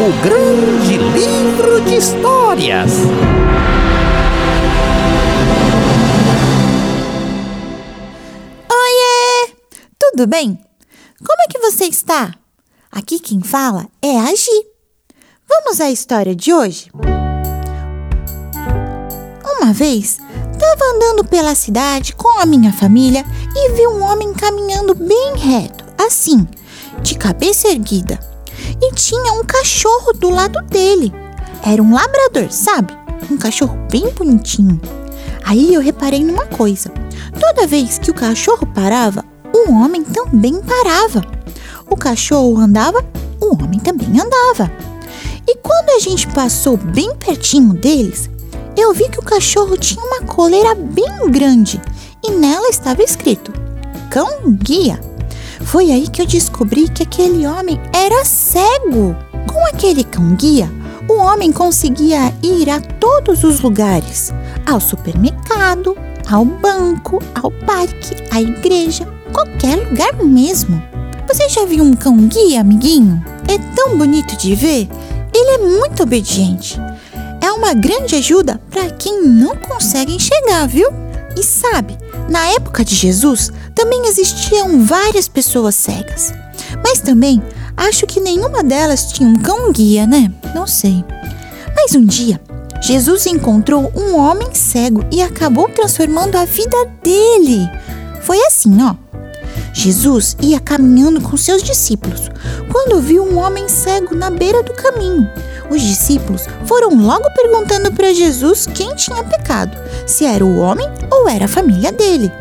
o grande livro de histórias. Oiê! Tudo bem? Como é que você está? Aqui quem fala é a Gi. Vamos à história de hoje? Uma vez, estava andando pela cidade com a minha família e vi um homem caminhando bem reto, assim, de cabeça erguida. E tinha um cachorro do lado dele. Era um labrador, sabe? Um cachorro bem bonitinho. Aí eu reparei numa coisa. Toda vez que o cachorro parava, o homem também parava. O cachorro andava, o homem também andava. E quando a gente passou bem pertinho deles, eu vi que o cachorro tinha uma coleira bem grande e nela estava escrito: Cão Guia. Foi aí que eu descobri que aquele homem era cego. Com aquele cão guia, o homem conseguia ir a todos os lugares: ao supermercado, ao banco, ao parque, à igreja, qualquer lugar mesmo. Você já viu um cão guia, amiguinho? É tão bonito de ver. Ele é muito obediente. É uma grande ajuda para quem não consegue enxergar, viu? E sabe, na época de Jesus também existiam várias pessoas cegas. Mas também acho que nenhuma delas tinha um cão guia, né? Não sei. Mas um dia, Jesus encontrou um homem cego e acabou transformando a vida dele. Foi assim, ó. Jesus ia caminhando com seus discípulos quando viu um homem cego na beira do caminho. Os discípulos foram logo perguntando para Jesus quem tinha pecado, se era o homem ou era a família dele.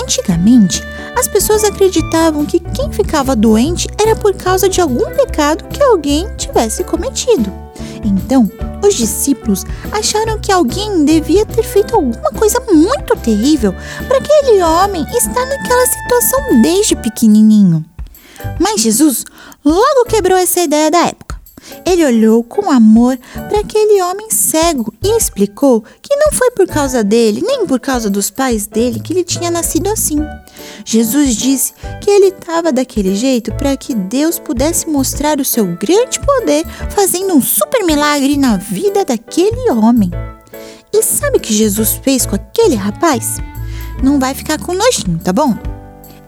Antigamente, as pessoas acreditavam que quem ficava doente era por causa de algum pecado que alguém tivesse cometido. Então, os discípulos acharam que alguém devia ter feito alguma coisa muito terrível para aquele homem estar naquela situação desde pequenininho. Mas Jesus logo quebrou essa ideia da época. Ele olhou com amor para aquele homem cego e explicou que não foi por causa dele, nem por causa dos pais dele, que ele tinha nascido assim. Jesus disse que ele estava daquele jeito para que Deus pudesse mostrar o seu grande poder fazendo um super milagre na vida daquele homem. E sabe o que Jesus fez com aquele rapaz? Não vai ficar com nojinho, tá bom?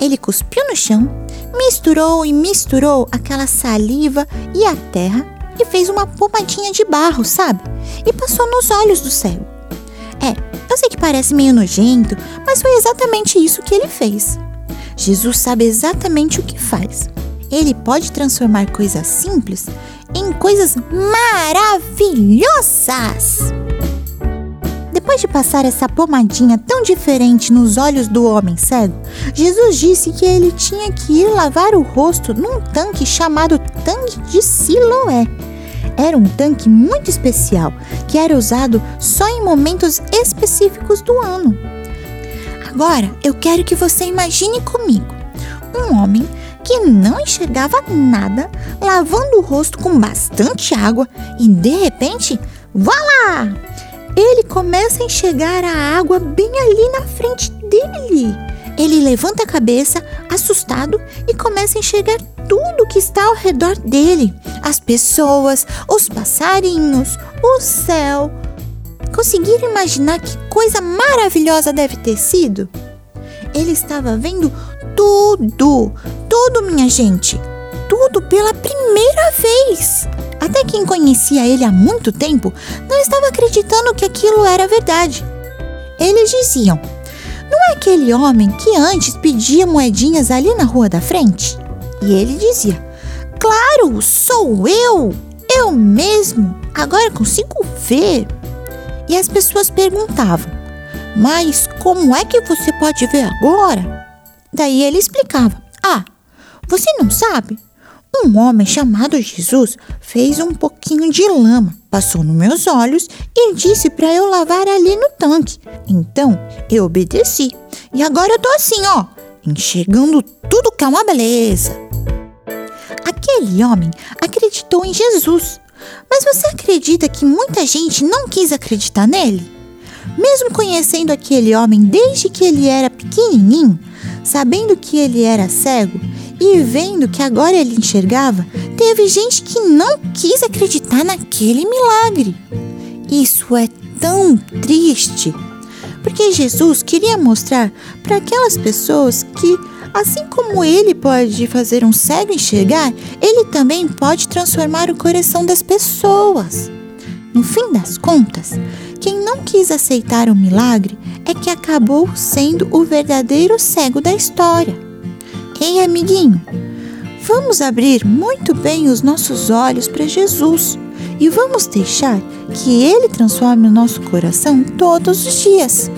Ele cuspiu no chão, misturou e misturou aquela saliva e a terra e fez uma pomadinha de barro, sabe? E passou nos olhos do cego. É, eu sei que parece meio nojento, mas foi exatamente isso que ele fez. Jesus sabe exatamente o que faz. Ele pode transformar coisas simples em coisas maravilhosas. Depois de passar essa pomadinha tão diferente nos olhos do homem cego, Jesus disse que ele tinha que ir lavar o rosto num tanque chamado Tanque de Siloé. Era um tanque muito especial que era usado só em momentos específicos do ano. Agora eu quero que você imagine comigo um homem que não enxergava nada, lavando o rosto com bastante água e de repente, voilá! Ele começa a enxergar a água bem ali na frente dele. Ele levanta a cabeça, assustado, e começa a enxergar tudo que está ao redor dele: as pessoas, os passarinhos, o céu. Conseguiram imaginar que coisa maravilhosa deve ter sido? Ele estava vendo tudo, tudo, minha gente, tudo pela primeira vez. Até quem conhecia ele há muito tempo não estava acreditando que aquilo era verdade. Eles diziam: Não é aquele homem que antes pedia moedinhas ali na rua da frente? E ele dizia: Claro, sou eu! Eu mesmo! Agora consigo ver! E as pessoas perguntavam: Mas como é que você pode ver agora? Daí ele explicava: Ah, você não sabe? Um homem chamado Jesus fez um pouquinho de lama, passou nos meus olhos e disse para eu lavar ali no tanque. Então eu obedeci. E agora eu tô assim, ó, enxergando tudo que é uma beleza. Aquele homem acreditou em Jesus. Mas você acredita que muita gente não quis acreditar nele? Mesmo conhecendo aquele homem desde que ele era pequenininho, sabendo que ele era cego E vendo que agora ele enxergava, teve gente que não quis acreditar naquele milagre. Isso é tão triste, porque Jesus queria mostrar para aquelas pessoas que, assim como ele pode fazer um cego enxergar, ele também pode transformar o coração das pessoas. No fim das contas, quem não quis aceitar o milagre é que acabou sendo o verdadeiro cego da história. Ei, amiguinho, vamos abrir muito bem os nossos olhos para Jesus e vamos deixar que Ele transforme o nosso coração todos os dias.